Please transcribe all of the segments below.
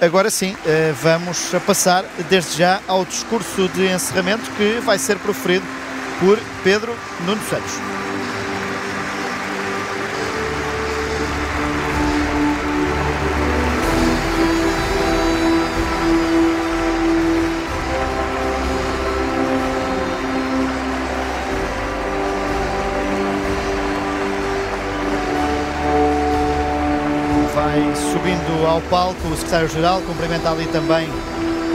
Agora sim, eh, vamos passar desde já ao discurso de encerramento que vai ser proferido por Pedro Nuno Santos. Ao palco o secretário-geral, cumprimenta ali também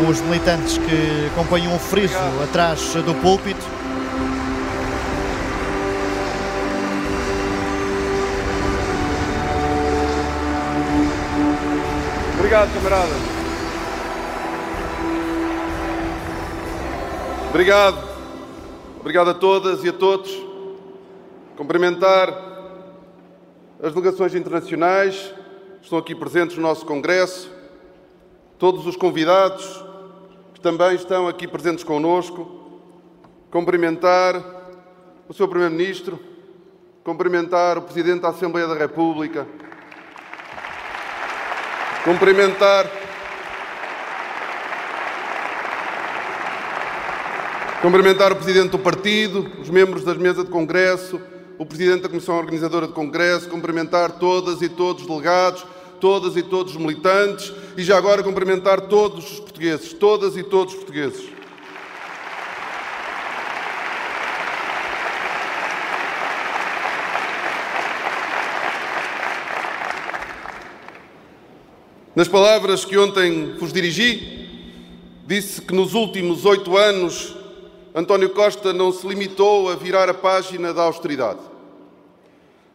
os militantes que acompanham o friso atrás do púlpito. Obrigado, camarada. Obrigado. Obrigado a todas e a todos. Cumprimentar as delegações internacionais estão aqui presentes no nosso Congresso, todos os convidados que também estão aqui presentes conosco. Cumprimentar o Sr. Primeiro-Ministro, cumprimentar o Presidente da Assembleia da República, Cumprimentar. Cumprimentar o Presidente do Partido, os membros das mesas de Congresso, o Presidente da Comissão Organizadora de Congresso, cumprimentar todas e todos os delegados, todas e todos os militantes e já agora cumprimentar todos os portugueses, todas e todos os portugueses. Nas palavras que ontem vos dirigi, disse que nos últimos oito anos António Costa não se limitou a virar a página da austeridade.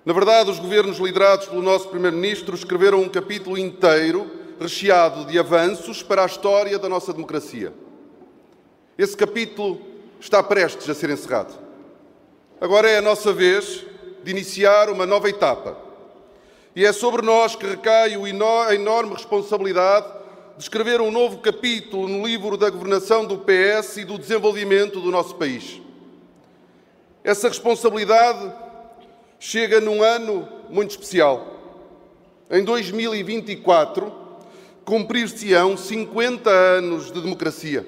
Na verdade, os governos liderados pelo nosso Primeiro-Ministro escreveram um capítulo inteiro recheado de avanços para a história da nossa democracia. Esse capítulo está prestes a ser encerrado. Agora é a nossa vez de iniciar uma nova etapa e é sobre nós que recai a enorme responsabilidade de escrever um novo capítulo no livro da governação do PS e do desenvolvimento do nosso país. Essa responsabilidade chega num ano muito especial. Em 2024, cumprir-se-ão 50 anos de democracia.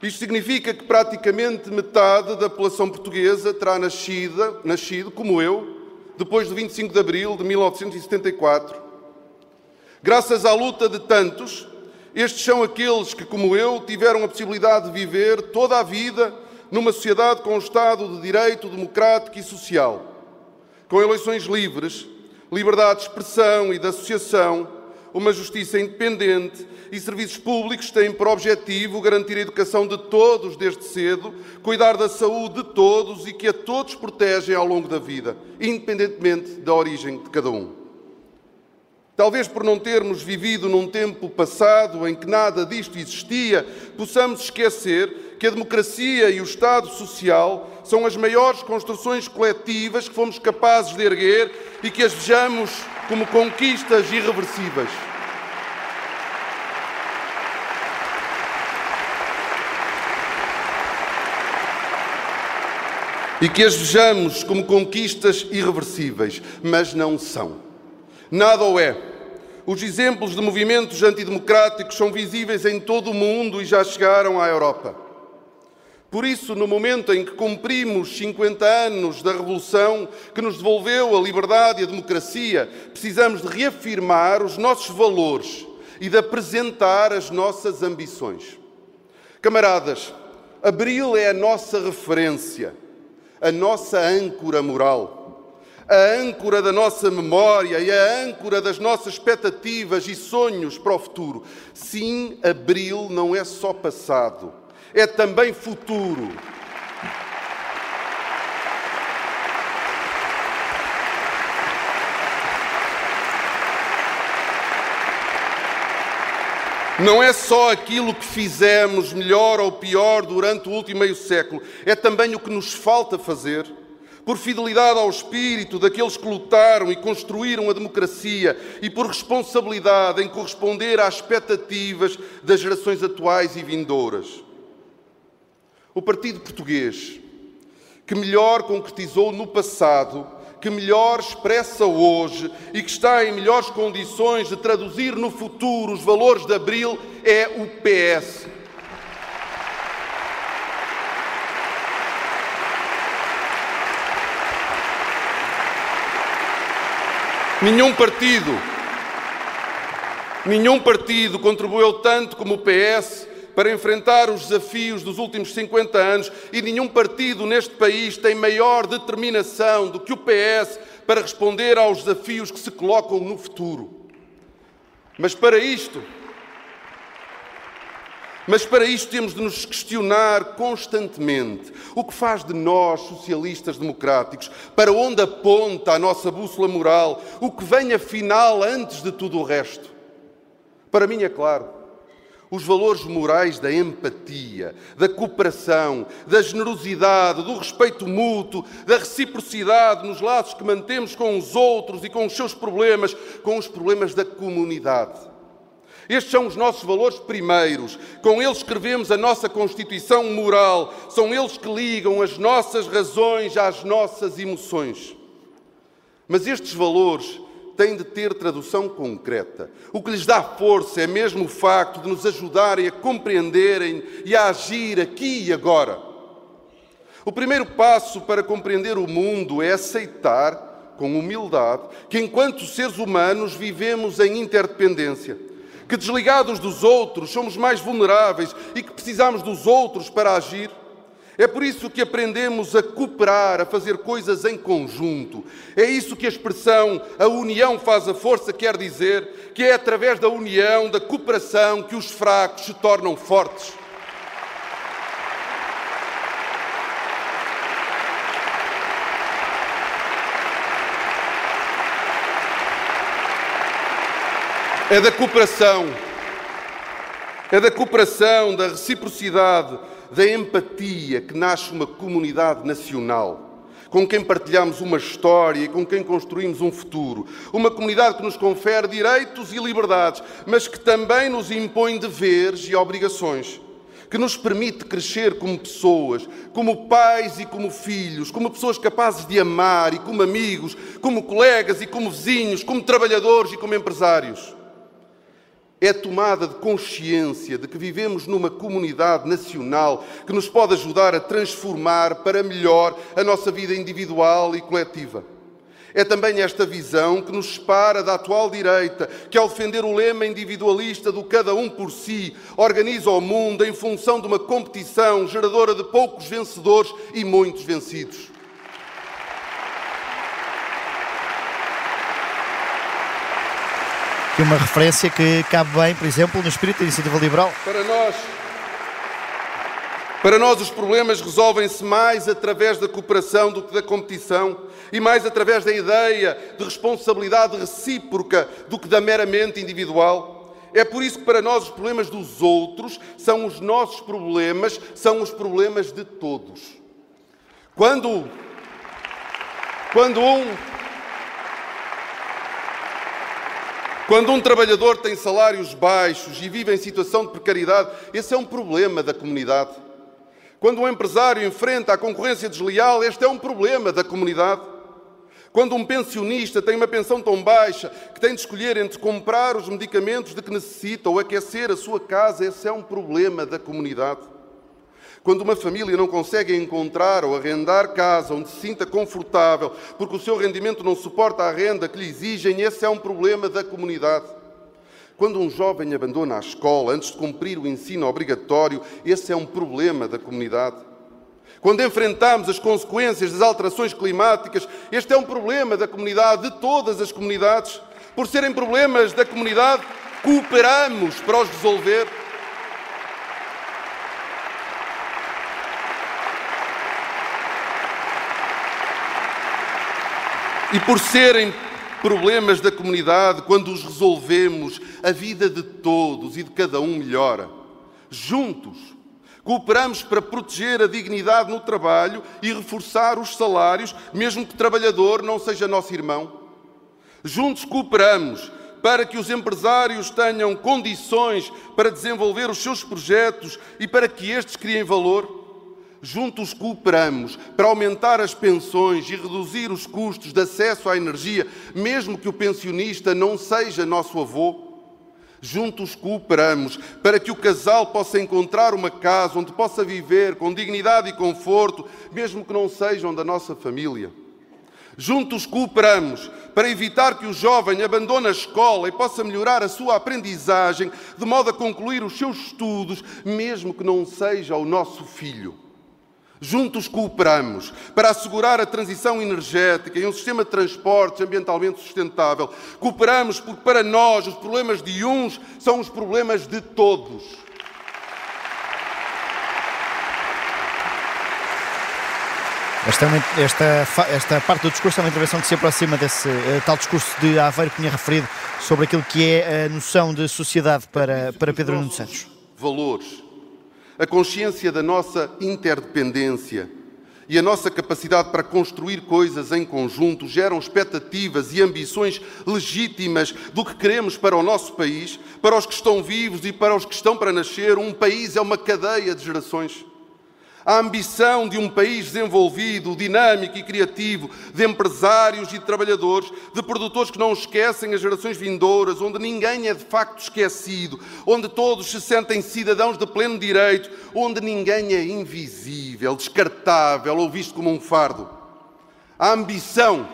Isto significa que praticamente metade da população portuguesa terá nascido, nascido como eu, depois do 25 de abril de 1974. Graças à luta de tantos, estes são aqueles que, como eu, tiveram a possibilidade de viver toda a vida numa sociedade com um Estado de direito democrático e social, com eleições livres, liberdade de expressão e de associação, uma justiça independente e serviços públicos têm por objetivo garantir a educação de todos desde cedo, cuidar da saúde de todos e que a todos protegem ao longo da vida, independentemente da origem de cada um. Talvez por não termos vivido num tempo passado em que nada disto existia, possamos esquecer que a democracia e o Estado Social são as maiores construções coletivas que fomos capazes de erguer e que as vejamos como conquistas irreversíveis. E que as vejamos como conquistas irreversíveis, mas não são. Nada o é. Os exemplos de movimentos antidemocráticos são visíveis em todo o mundo e já chegaram à Europa. Por isso, no momento em que cumprimos 50 anos da Revolução que nos devolveu a liberdade e a democracia, precisamos de reafirmar os nossos valores e de apresentar as nossas ambições. Camaradas, Abril é a nossa referência, a nossa âncora moral, a âncora da nossa memória e a âncora das nossas expectativas e sonhos para o futuro. Sim, Abril não é só passado é também futuro. Não é só aquilo que fizemos melhor ou pior durante o último meio século, é também o que nos falta fazer, por fidelidade ao espírito daqueles que lutaram e construíram a democracia e por responsabilidade em corresponder às expectativas das gerações atuais e vindouras. O Partido Português, que melhor concretizou no passado que melhor expressa hoje e que está em melhores condições de traduzir no futuro os valores de Abril é o PS. Nenhum partido, nenhum partido contribuiu tanto como o PS para enfrentar os desafios dos últimos 50 anos e nenhum partido neste país tem maior determinação do que o PS para responder aos desafios que se colocam no futuro. Mas para isto, mas para isto temos de nos questionar constantemente o que faz de nós, socialistas democráticos, para onde aponta a nossa bússola moral, o que vem afinal antes de tudo o resto. Para mim é claro, os valores morais da empatia, da cooperação, da generosidade, do respeito mútuo, da reciprocidade nos laços que mantemos com os outros e com os seus problemas, com os problemas da comunidade. Estes são os nossos valores primeiros. Com eles escrevemos a nossa constituição moral. São eles que ligam as nossas razões às nossas emoções. Mas estes valores têm de ter tradução concreta. O que lhes dá força é mesmo o facto de nos ajudarem a compreenderem e a agir aqui e agora. O primeiro passo para compreender o mundo é aceitar, com humildade, que enquanto seres humanos vivemos em interdependência que desligados dos outros somos mais vulneráveis e que precisamos dos outros para agir. É por isso que aprendemos a cooperar, a fazer coisas em conjunto. É isso que a expressão a união faz a força quer dizer, que é através da união, da cooperação, que os fracos se tornam fortes. É da cooperação, é da cooperação, da reciprocidade, da empatia que nasce uma comunidade nacional, com quem partilhamos uma história e com quem construímos um futuro. Uma comunidade que nos confere direitos e liberdades, mas que também nos impõe deveres e obrigações. Que nos permite crescer como pessoas, como pais e como filhos, como pessoas capazes de amar e como amigos, como colegas e como vizinhos, como trabalhadores e como empresários é a tomada de consciência de que vivemos numa comunidade nacional que nos pode ajudar a transformar para melhor a nossa vida individual e coletiva. É também esta visão que nos separa da atual direita, que, ao defender o lema individualista do cada um por si, organiza o mundo em função de uma competição geradora de poucos vencedores e muitos vencidos. Que uma referência que cabe bem, por exemplo, no espírito da iniciativa liberal. Para nós, para nós os problemas resolvem-se mais através da cooperação do que da competição e mais através da ideia de responsabilidade recíproca do que da meramente individual. É por isso que para nós os problemas dos outros são os nossos problemas, são os problemas de todos. Quando quando um Quando um trabalhador tem salários baixos e vive em situação de precariedade, esse é um problema da comunidade. Quando um empresário enfrenta a concorrência desleal, este é um problema da comunidade. Quando um pensionista tem uma pensão tão baixa que tem de escolher entre comprar os medicamentos de que necessita ou aquecer a sua casa, esse é um problema da comunidade. Quando uma família não consegue encontrar ou arrendar casa onde se sinta confortável porque o seu rendimento não suporta a renda que lhe exigem, esse é um problema da comunidade. Quando um jovem abandona a escola antes de cumprir o ensino obrigatório, esse é um problema da comunidade. Quando enfrentamos as consequências das alterações climáticas, este é um problema da comunidade, de todas as comunidades. Por serem problemas da comunidade, cooperamos para os resolver. E por serem problemas da comunidade, quando os resolvemos, a vida de todos e de cada um melhora. Juntos, cooperamos para proteger a dignidade no trabalho e reforçar os salários, mesmo que o trabalhador não seja nosso irmão. Juntos cooperamos para que os empresários tenham condições para desenvolver os seus projetos e para que estes criem valor. Juntos cooperamos para aumentar as pensões e reduzir os custos de acesso à energia, mesmo que o pensionista não seja nosso avô. Juntos cooperamos para que o casal possa encontrar uma casa onde possa viver com dignidade e conforto, mesmo que não sejam da nossa família. Juntos cooperamos para evitar que o jovem abandone a escola e possa melhorar a sua aprendizagem, de modo a concluir os seus estudos, mesmo que não seja o nosso filho. Juntos cooperamos para assegurar a transição energética e um sistema de transportes ambientalmente sustentável. Cooperamos porque, para nós, os problemas de uns são os problemas de todos. Esta, é esta, esta, parte do discurso é uma intervenção que se aproxima desse uh, tal discurso de Aveiro que tinha referido sobre aquilo que é a noção de sociedade para, para Pedro Nuno Santos. Valores a consciência da nossa interdependência e a nossa capacidade para construir coisas em conjunto geram expectativas e ambições legítimas do que queremos para o nosso país, para os que estão vivos e para os que estão para nascer. Um país é uma cadeia de gerações. A ambição de um país desenvolvido, dinâmico e criativo, de empresários e de trabalhadores, de produtores que não esquecem as gerações vindouras, onde ninguém é de facto esquecido, onde todos se sentem cidadãos de pleno direito, onde ninguém é invisível, descartável ou visto como um fardo. A ambição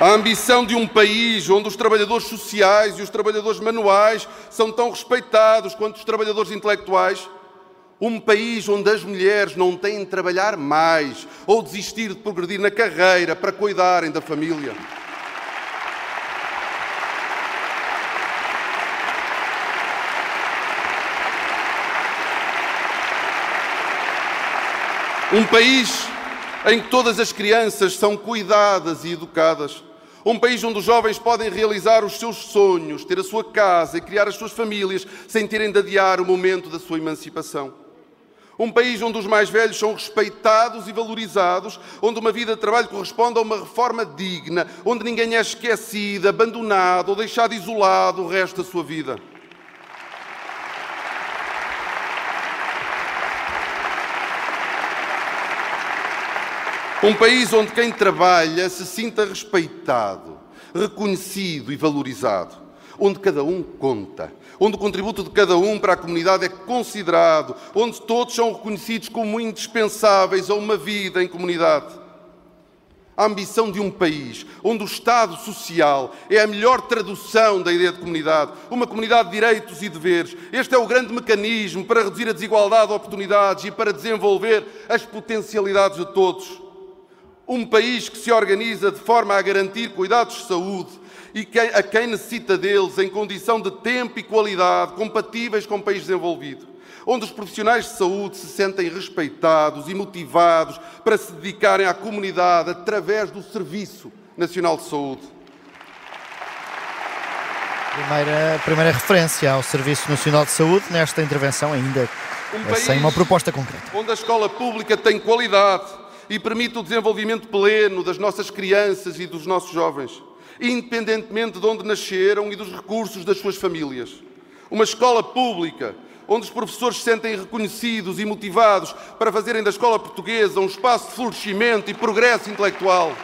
A ambição de um país onde os trabalhadores sociais e os trabalhadores manuais são tão respeitados quanto os trabalhadores intelectuais. Um país onde as mulheres não têm de trabalhar mais ou desistir de progredir na carreira para cuidarem da família. Um país em que todas as crianças são cuidadas e educadas. Um país onde os jovens podem realizar os seus sonhos, ter a sua casa e criar as suas famílias sem terem de adiar o momento da sua emancipação. Um país onde os mais velhos são respeitados e valorizados, onde uma vida de trabalho corresponde a uma reforma digna, onde ninguém é esquecido, abandonado ou deixado isolado o resto da sua vida. Um país onde quem trabalha se sinta respeitado, reconhecido e valorizado. Onde cada um conta, onde o contributo de cada um para a comunidade é considerado, onde todos são reconhecidos como indispensáveis a uma vida em comunidade. A ambição de um país onde o Estado social é a melhor tradução da ideia de comunidade, uma comunidade de direitos e deveres. Este é o grande mecanismo para reduzir a desigualdade de oportunidades e para desenvolver as potencialidades de todos. Um país que se organiza de forma a garantir cuidados de saúde e a quem necessita deles em condição de tempo e qualidade compatíveis com o país desenvolvido. Onde os profissionais de saúde se sentem respeitados e motivados para se dedicarem à comunidade através do Serviço Nacional de Saúde. Primeira, primeira referência ao Serviço Nacional de Saúde nesta intervenção, ainda um sem uma proposta concreta. Onde a escola pública tem qualidade e permite o desenvolvimento pleno das nossas crianças e dos nossos jovens, independentemente de onde nasceram e dos recursos das suas famílias. Uma escola pública onde os professores se sentem reconhecidos e motivados para fazerem da escola portuguesa um espaço de florescimento e progresso intelectual.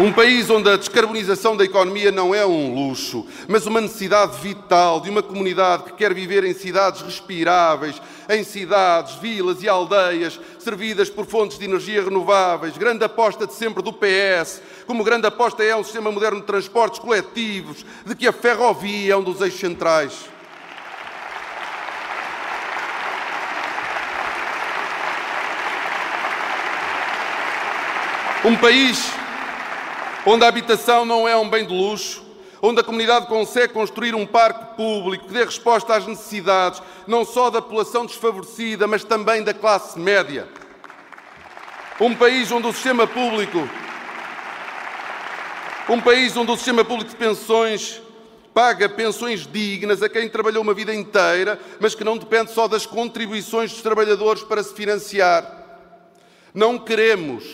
Um país onde a descarbonização da economia não é um luxo, mas uma necessidade vital de uma comunidade que quer viver em cidades respiráveis, em cidades, vilas e aldeias servidas por fontes de energia renováveis. Grande aposta de sempre do PS, como grande aposta é um sistema moderno de transportes coletivos, de que a ferrovia é um dos eixos centrais. Um país onde a habitação não é um bem de luxo, onde a comunidade consegue construir um parque público que dê resposta às necessidades não só da população desfavorecida, mas também da classe média. Um país onde o sistema público, um país onde o sistema público de pensões paga pensões dignas a quem trabalhou uma vida inteira, mas que não depende só das contribuições dos trabalhadores para se financiar. Não queremos,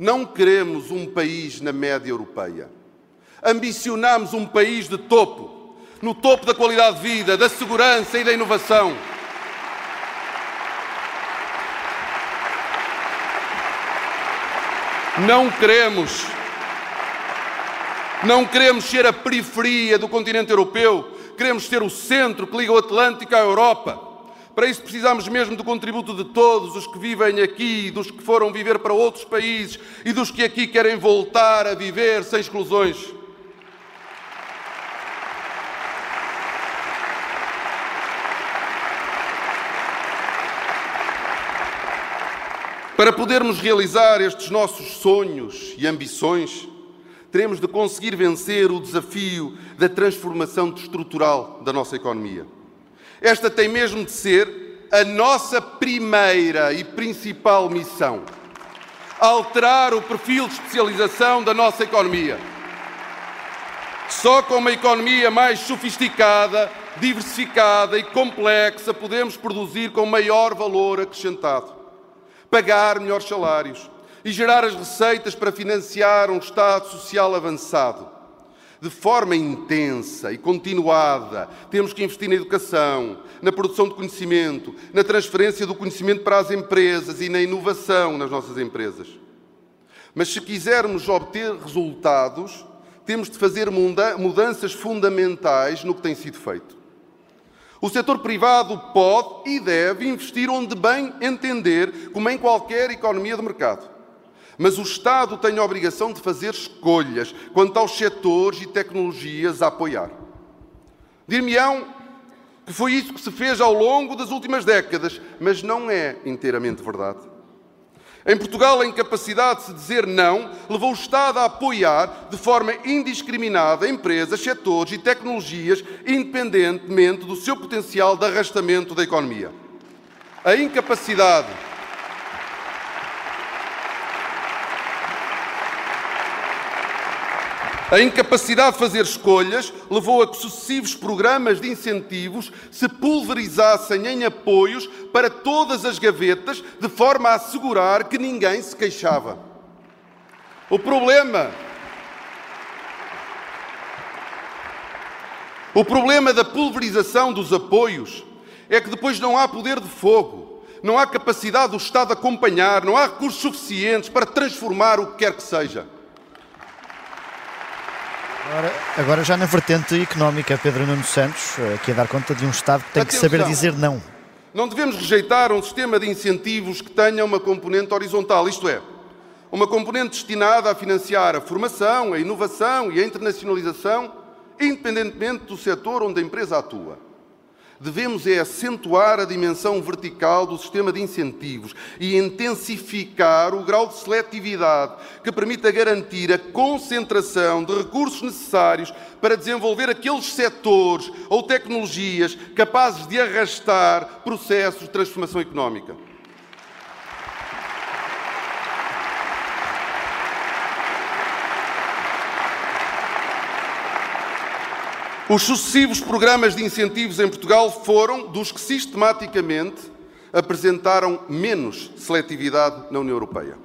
não queremos um país na média europeia. Ambicionamos um país de topo, no topo da qualidade de vida, da segurança e da inovação. Não queremos não queremos ser a periferia do continente europeu, queremos ser o centro que liga o Atlântico à Europa. Para isso precisamos mesmo do contributo de todos os que vivem aqui, dos que foram viver para outros países e dos que aqui querem voltar a viver sem exclusões. Para podermos realizar estes nossos sonhos e ambições, teremos de conseguir vencer o desafio da transformação estrutural da nossa economia. Esta tem mesmo de ser a nossa primeira e principal missão: alterar o perfil de especialização da nossa economia. Só com uma economia mais sofisticada, diversificada e complexa podemos produzir com maior valor acrescentado, pagar melhores salários, e gerar as receitas para financiar um Estado social avançado. De forma intensa e continuada, temos que investir na educação, na produção de conhecimento, na transferência do conhecimento para as empresas e na inovação nas nossas empresas. Mas se quisermos obter resultados, temos de fazer mudanças fundamentais no que tem sido feito. O setor privado pode e deve investir onde bem entender, como em qualquer economia de mercado. Mas o Estado tem a obrigação de fazer escolhas quanto aos setores e tecnologias a apoiar. Dir-me-ão que foi isso que se fez ao longo das últimas décadas, mas não é inteiramente verdade. Em Portugal, a incapacidade de se dizer não levou o Estado a apoiar de forma indiscriminada empresas, setores e tecnologias, independentemente do seu potencial de arrastamento da economia. A incapacidade A incapacidade de fazer escolhas levou a que sucessivos programas de incentivos se pulverizassem em apoios para todas as gavetas, de forma a assegurar que ninguém se queixava. O problema. O problema da pulverização dos apoios é que depois não há poder de fogo, não há capacidade do Estado acompanhar, não há recursos suficientes para transformar o que quer que seja. Agora, agora, já na vertente económica, Pedro Nuno Santos, eh, aqui a dar conta de um Estado que tem Atenção. que saber dizer não. Não devemos rejeitar um sistema de incentivos que tenha uma componente horizontal, isto é, uma componente destinada a financiar a formação, a inovação e a internacionalização, independentemente do setor onde a empresa atua devemos é acentuar a dimensão vertical do sistema de incentivos e intensificar o grau de seletividade que permita garantir a concentração de recursos necessários para desenvolver aqueles setores ou tecnologias capazes de arrastar processos de transformação económica. Os sucessivos programas de incentivos em Portugal foram dos que sistematicamente apresentaram menos seletividade na União Europeia.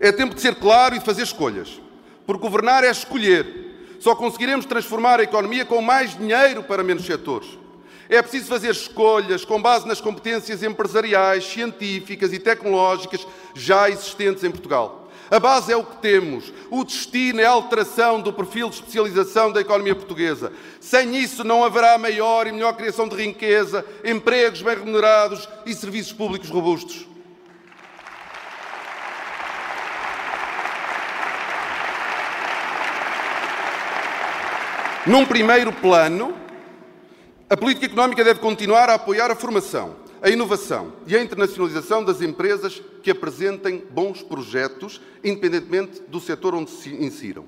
É tempo de ser claro e de fazer escolhas. Porque governar é escolher. Só conseguiremos transformar a economia com mais dinheiro para menos setores. É preciso fazer escolhas com base nas competências empresariais, científicas e tecnológicas já existentes em Portugal. A base é o que temos. O destino é a alteração do perfil de especialização da economia portuguesa. Sem isso, não haverá maior e melhor criação de riqueza, empregos bem remunerados e serviços públicos robustos. Num primeiro plano, a política económica deve continuar a apoiar a formação, a inovação e a internacionalização das empresas que apresentem bons projetos, independentemente do setor onde se insiram.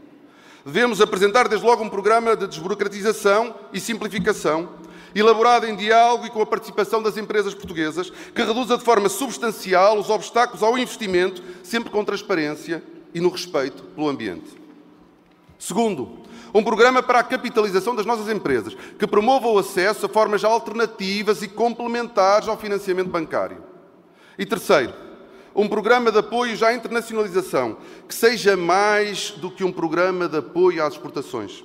Devemos apresentar desde logo um programa de desburocratização e simplificação, elaborado em diálogo e com a participação das empresas portuguesas, que reduza de forma substancial os obstáculos ao investimento, sempre com transparência e no respeito pelo ambiente. Segundo, Um programa para a capitalização das nossas empresas, que promova o acesso a formas alternativas e complementares ao financiamento bancário. E terceiro, um programa de apoio à internacionalização, que seja mais do que um programa de apoio às exportações.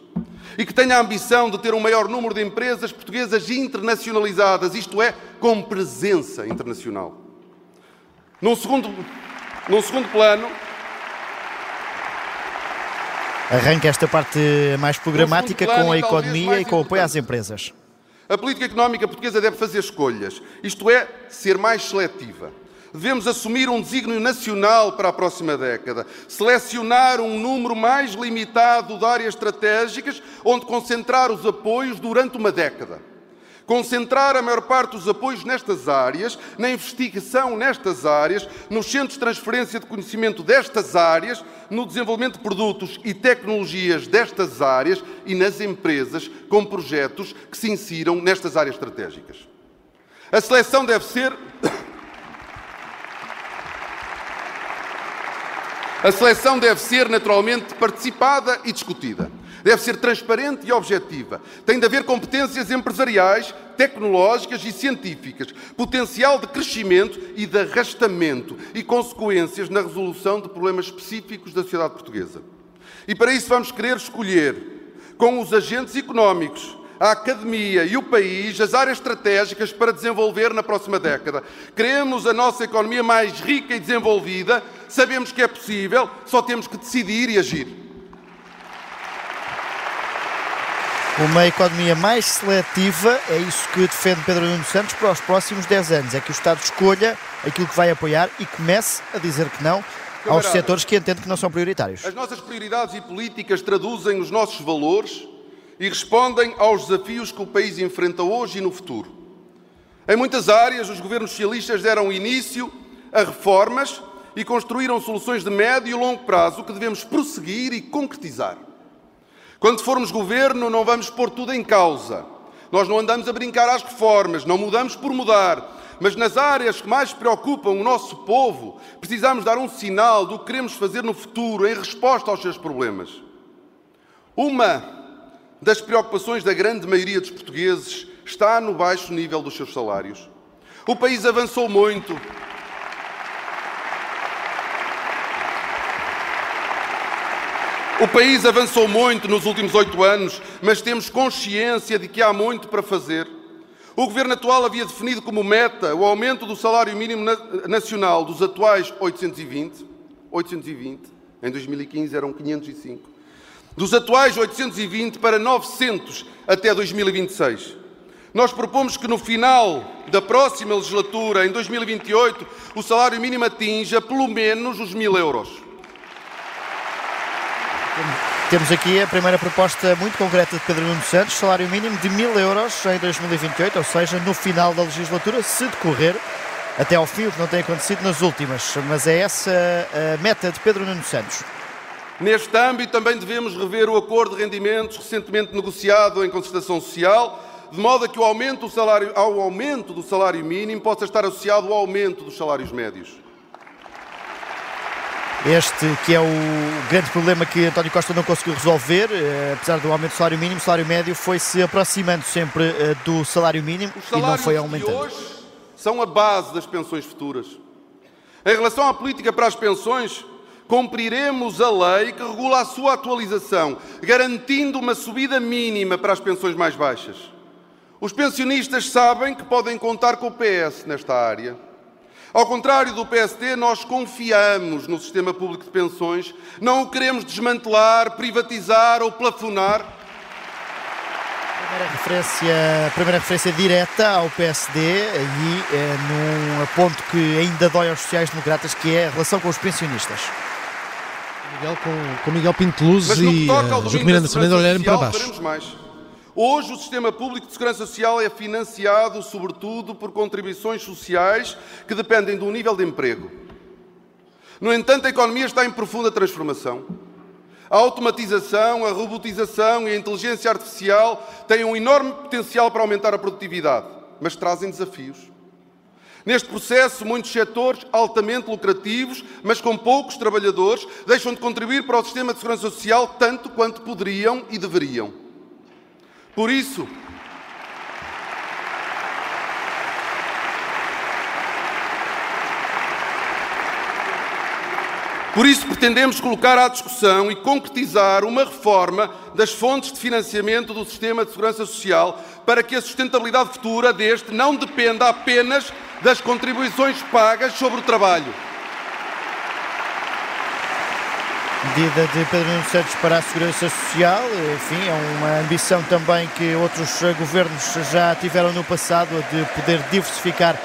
E que tenha a ambição de ter um maior número de empresas portuguesas internacionalizadas, isto é, com presença internacional. Num segundo, num segundo plano, Arranca esta parte mais programática com a economia e com o apoio às empresas. A política económica portuguesa deve fazer escolhas, isto é, ser mais seletiva. Devemos assumir um desígnio nacional para a próxima década, selecionar um número mais limitado de áreas estratégicas onde concentrar os apoios durante uma década concentrar a maior parte dos apoios nestas áreas, na investigação nestas áreas, nos centros de transferência de conhecimento destas áreas, no desenvolvimento de produtos e tecnologias destas áreas e nas empresas com projetos que se insiram nestas áreas estratégicas. A seleção deve ser. A seleção deve ser naturalmente participada e discutida. Deve ser transparente e objetiva. Tem de haver competências empresariais, tecnológicas e científicas, potencial de crescimento e de arrastamento e consequências na resolução de problemas específicos da sociedade portuguesa. E para isso vamos querer escolher, com os agentes económicos, a academia e o país as áreas estratégicas para desenvolver na próxima década. Queremos a nossa economia mais rica e desenvolvida, sabemos que é possível, só temos que decidir e agir. Uma economia mais seletiva, é isso que defende Pedro Nuno Santos para os próximos 10 anos. É que o Estado escolha aquilo que vai apoiar e comece a dizer que não aos setores que entende que não são prioritários. As nossas prioridades e políticas traduzem os nossos valores e respondem aos desafios que o país enfrenta hoje e no futuro. Em muitas áreas, os governos socialistas deram início a reformas e construíram soluções de médio e longo prazo que devemos prosseguir e concretizar. Quando formos governo, não vamos pôr tudo em causa. Nós não andamos a brincar às reformas, não mudamos por mudar. Mas nas áreas que mais preocupam o nosso povo, precisamos dar um sinal do que queremos fazer no futuro em resposta aos seus problemas. Uma das preocupações da grande maioria dos portugueses está no baixo nível dos seus salários. O país avançou muito O país avançou muito nos últimos oito anos, mas temos consciência de que há muito para fazer. O governo atual havia definido como meta o aumento do salário mínimo nacional dos atuais 820, 820, em 2015 eram 505, dos atuais 820 para 900 até 2026. Nós propomos que no final da próxima legislatura, em 2028, o salário mínimo atinja pelo menos os mil euros. Temos aqui a primeira proposta muito concreta de Pedro Nuno Santos, salário mínimo de mil euros em 2028, ou seja, no final da legislatura, se decorrer até ao fim, o que não tem acontecido nas últimas. Mas é essa a meta de Pedro Nuno Santos. Neste âmbito, também devemos rever o acordo de rendimentos recentemente negociado em concertação social, de modo a que o aumento do salário, ao aumento do salário mínimo possa estar associado ao aumento dos salários médios. Este que é o grande problema que António Costa não conseguiu resolver, eh, apesar do aumento do salário mínimo, o salário médio foi se aproximando sempre eh, do salário mínimo e não foi aumentando. hoje são a base das pensões futuras. Em relação à política para as pensões, cumpriremos a lei que regula a sua atualização, garantindo uma subida mínima para as pensões mais baixas. Os pensionistas sabem que podem contar com o PS nesta área. Ao contrário do PSD, nós confiamos no sistema público de pensões, não o queremos desmantelar, privatizar ou plafonar. Primeira referência, primeira referência direta ao PSD e é, num ponto que ainda dói aos sociais-democratas, que é a relação com os pensionistas. Miguel, com, com Miguel Pinto Luz e uh, Joaquim Miranda Fernandes olharem para baixo. Hoje, o sistema público de segurança social é financiado, sobretudo, por contribuições sociais que dependem do nível de emprego. No entanto, a economia está em profunda transformação. A automatização, a robotização e a inteligência artificial têm um enorme potencial para aumentar a produtividade, mas trazem desafios. Neste processo, muitos setores altamente lucrativos, mas com poucos trabalhadores, deixam de contribuir para o sistema de segurança social tanto quanto poderiam e deveriam. Por isso, Por isso, pretendemos colocar à discussão e concretizar uma reforma das fontes de financiamento do sistema de segurança social para que a sustentabilidade futura deste não dependa apenas das contribuições pagas sobre o trabalho. Medida de Pedro Nuno Santos para a Segurança Social, enfim, é uma ambição também que outros governos já tiveram no passado, de poder diversificar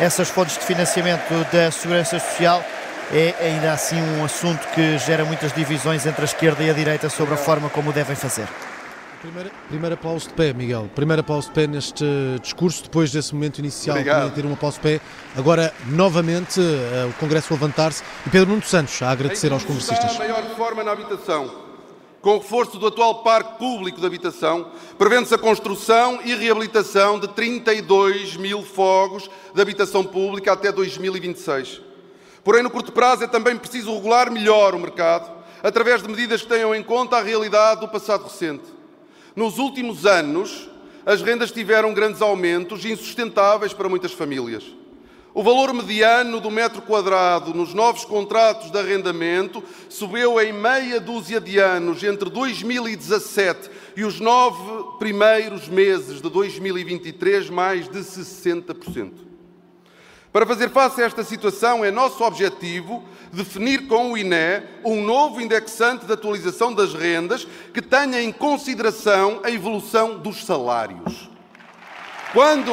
essas fontes de financiamento da Segurança Social é ainda assim um assunto que gera muitas divisões entre a esquerda e a direita sobre a forma como o devem fazer. Primeiro, primeiro aplauso de pé, Miguel. Primeiro aplauso de pé neste discurso, depois desse momento inicial Obrigado. de ter um aplauso de pé. Agora, novamente, uh, o Congresso levantar-se e Pedro Nuno Santos a agradecer aos congressistas. a maior reforma na habitação. Com o reforço do atual parque público de habitação, prevê-se a construção e reabilitação de 32 mil fogos de habitação pública até 2026. Porém, no curto prazo é também preciso regular melhor o mercado, através de medidas que tenham em conta a realidade do passado recente. Nos últimos anos, as rendas tiveram grandes aumentos insustentáveis para muitas famílias. O valor mediano do metro quadrado nos novos contratos de arrendamento subiu em meia dúzia de anos entre 2017 e os nove primeiros meses de 2023, mais de 60%. Para fazer face a esta situação, é nosso objetivo definir com o INE um novo indexante de atualização das rendas que tenha em consideração a evolução dos salários. Quando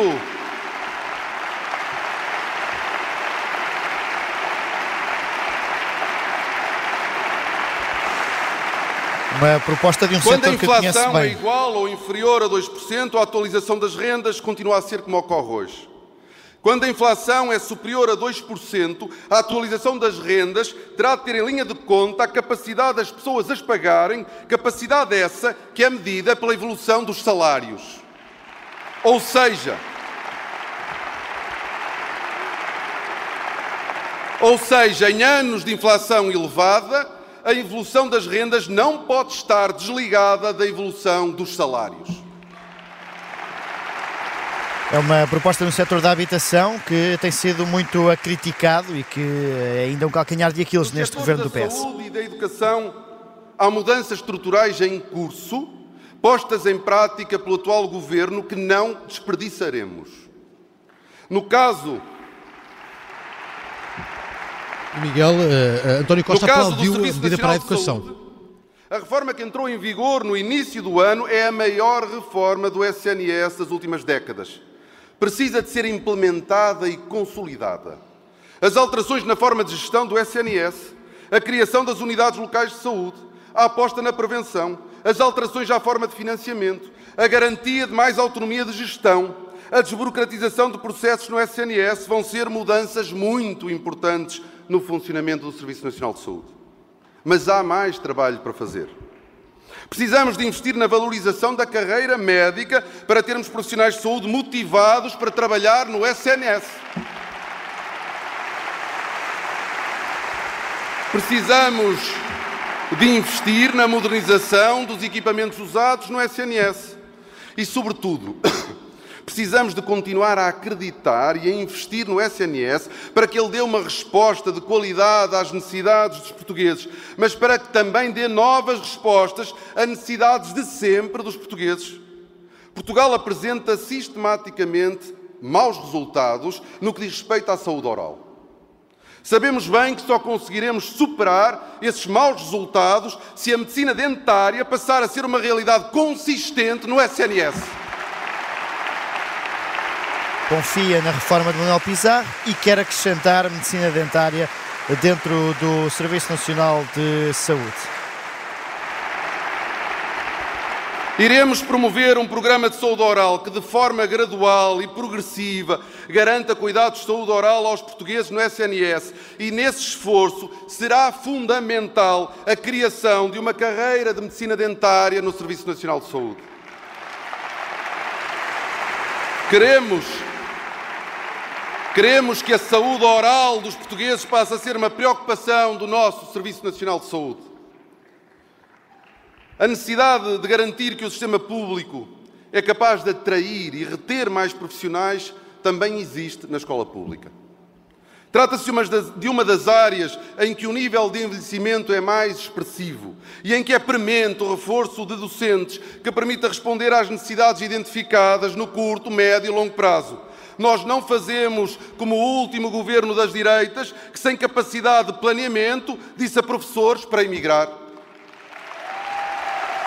Uma proposta de um Quando a inflação é igual ou inferior a 2%, a atualização das rendas continua a ser como ocorre hoje. Quando a inflação é superior a 2%, a atualização das rendas terá de ter em linha de conta a capacidade das pessoas as pagarem, capacidade essa que é medida pela evolução dos salários. Ou seja, ou seja, em anos de inflação elevada, a evolução das rendas não pode estar desligada da evolução dos salários. É uma proposta no setor da habitação que tem sido muito criticado e que é ainda um calcanhar de Aquiles no neste governo do PS. Da saúde e da educação há mudanças estruturais em curso, postas em prática pelo atual governo, que não desperdiçaremos. No caso Miguel, uh, António Costa aplaudiu a medida para a educação. Saúde, a reforma que entrou em vigor no início do ano é a maior reforma do SNS das últimas décadas precisa de ser implementada e consolidada. As alterações na forma de gestão do SNS, a criação das unidades locais de saúde, a aposta na prevenção, as alterações à forma de financiamento, a garantia de mais autonomia de gestão, a desburocratização de processos no SNS vão ser mudanças muito importantes no funcionamento do Serviço Nacional de Saúde. Mas há mais trabalho para fazer. Precisamos de investir na valorização da carreira médica para termos profissionais de saúde motivados para trabalhar no SNS. Precisamos de investir na modernização dos equipamentos usados no SNS. E, sobretudo, Precisamos de continuar a acreditar e a investir no SNS para que ele dê uma resposta de qualidade às necessidades dos portugueses, mas para que também dê novas respostas a necessidades de sempre dos portugueses. Portugal apresenta sistematicamente maus resultados no que diz respeito à saúde oral. Sabemos bem que só conseguiremos superar esses maus resultados se a medicina dentária passar a ser uma realidade consistente no SNS confia na reforma de Manuel Pizarro e quer acrescentar medicina dentária dentro do Serviço Nacional de Saúde. Iremos promover um programa de saúde oral que, de forma gradual e progressiva, garanta cuidados de saúde oral aos portugueses no SNS. E nesse esforço será fundamental a criação de uma carreira de medicina dentária no Serviço Nacional de Saúde. Queremos Queremos que a saúde oral dos portugueses passe a ser uma preocupação do nosso Serviço Nacional de Saúde. A necessidade de garantir que o sistema público é capaz de atrair e reter mais profissionais também existe na escola pública. Trata-se de uma das áreas em que o nível de envelhecimento é mais expressivo e em que é premente o reforço de docentes que permita responder às necessidades identificadas no curto, médio e longo prazo. Nós não fazemos como o último governo das direitas, que sem capacidade de planeamento disse a professores para emigrar.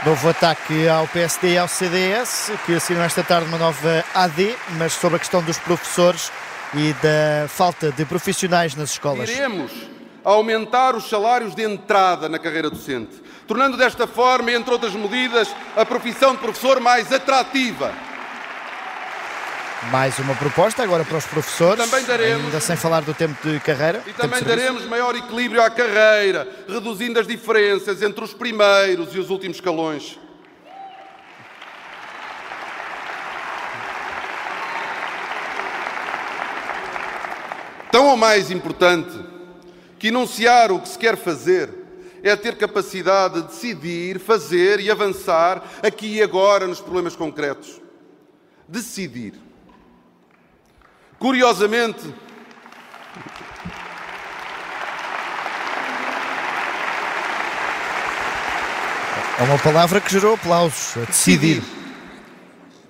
Novo ataque ao PSD e ao CDS, que assinam esta tarde uma nova AD, mas sobre a questão dos professores e da falta de profissionais nas escolas. Iremos aumentar os salários de entrada na carreira docente, tornando desta forma, entre outras medidas, a profissão de professor mais atrativa. Mais uma proposta agora para os professores, também daremos, ainda sem falar do tempo de carreira. E também daremos maior equilíbrio à carreira, reduzindo as diferenças entre os primeiros e os últimos escalões. Tão ou mais importante que enunciar o que se quer fazer é ter capacidade de decidir, fazer e avançar aqui e agora nos problemas concretos. Decidir. Curiosamente, é uma palavra que gerou aplausos. Decidir. decidir.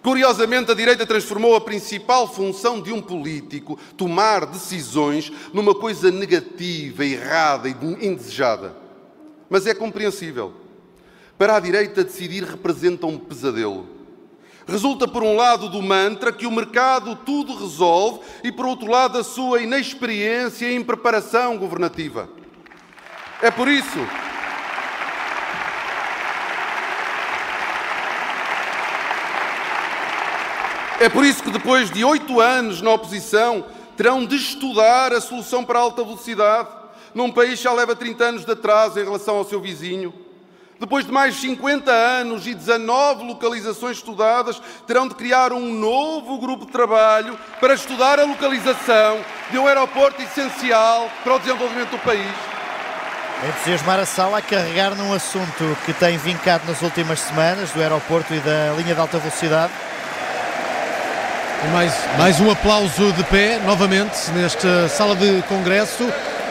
Curiosamente, a direita transformou a principal função de um político, tomar decisões, numa coisa negativa, errada e indesejada. Mas é compreensível. Para a direita, decidir representa um pesadelo. Resulta, por um lado, do mantra que o mercado tudo resolve e, por outro lado, da sua inexperiência e impreparação governativa. É por isso É por isso que depois de oito anos na oposição terão de estudar a solução para a alta velocidade, num país que já leva 30 anos de atraso em relação ao seu vizinho. Depois de mais 50 anos e 19 localizações estudadas, terão de criar um novo grupo de trabalho para estudar a localização de um aeroporto essencial para o desenvolvimento do país. Entusiasmar a sala a carregar num assunto que tem vincado nas últimas semanas, do aeroporto e da linha de alta velocidade, mais, mais um aplauso de pé, novamente, nesta sala de congresso.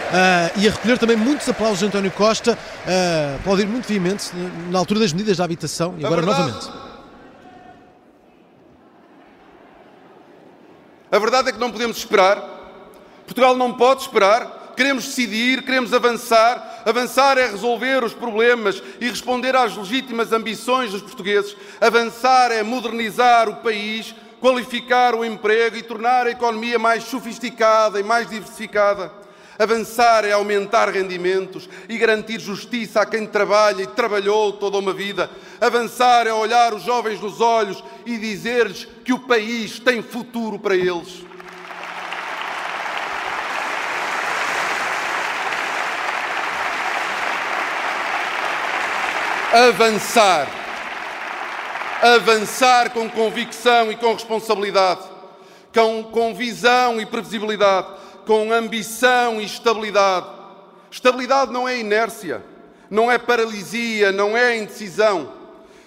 Uh, e a recolher também muitos aplausos de António Costa, uh, aplaudir muito vivamente na altura das medidas da habitação e agora verdade, novamente. A verdade é que não podemos esperar. Portugal não pode esperar. Queremos decidir, queremos avançar. Avançar é resolver os problemas e responder às legítimas ambições dos portugueses. Avançar é modernizar o país qualificar o emprego e tornar a economia mais sofisticada e mais diversificada. Avançar é aumentar rendimentos e garantir justiça a quem trabalha e trabalhou toda uma vida. Avançar é olhar os jovens nos olhos e dizer-lhes que o país tem futuro para eles. Avançar avançar com convicção e com responsabilidade, com, com visão e previsibilidade, com ambição e estabilidade. Estabilidade não é inércia, não é paralisia, não é indecisão.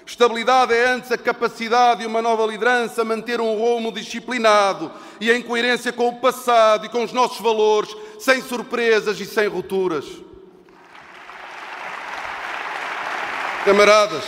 Estabilidade é antes a capacidade de uma nova liderança manter um rumo disciplinado e em coerência com o passado e com os nossos valores, sem surpresas e sem rupturas. Camaradas,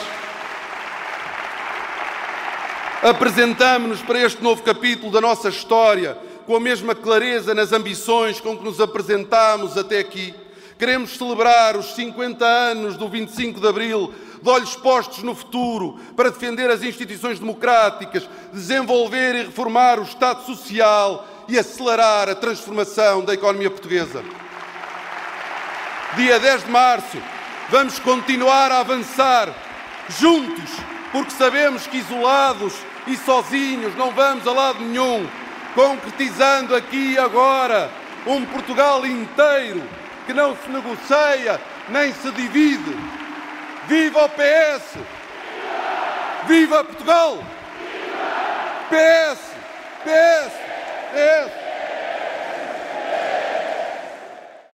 Apresentamos-nos para este novo capítulo da nossa história com a mesma clareza nas ambições com que nos apresentámos até aqui. Queremos celebrar os 50 anos do 25 de Abril, de olhos postos no futuro, para defender as instituições democráticas, desenvolver e reformar o Estado Social e acelerar a transformação da economia portuguesa. Dia 10 de março, vamos continuar a avançar juntos, porque sabemos que isolados e sozinhos não vamos a lado nenhum, concretizando aqui e agora um Portugal inteiro que não se negocia nem se divide. Viva o PS! Viva Portugal! PS! PS! PS!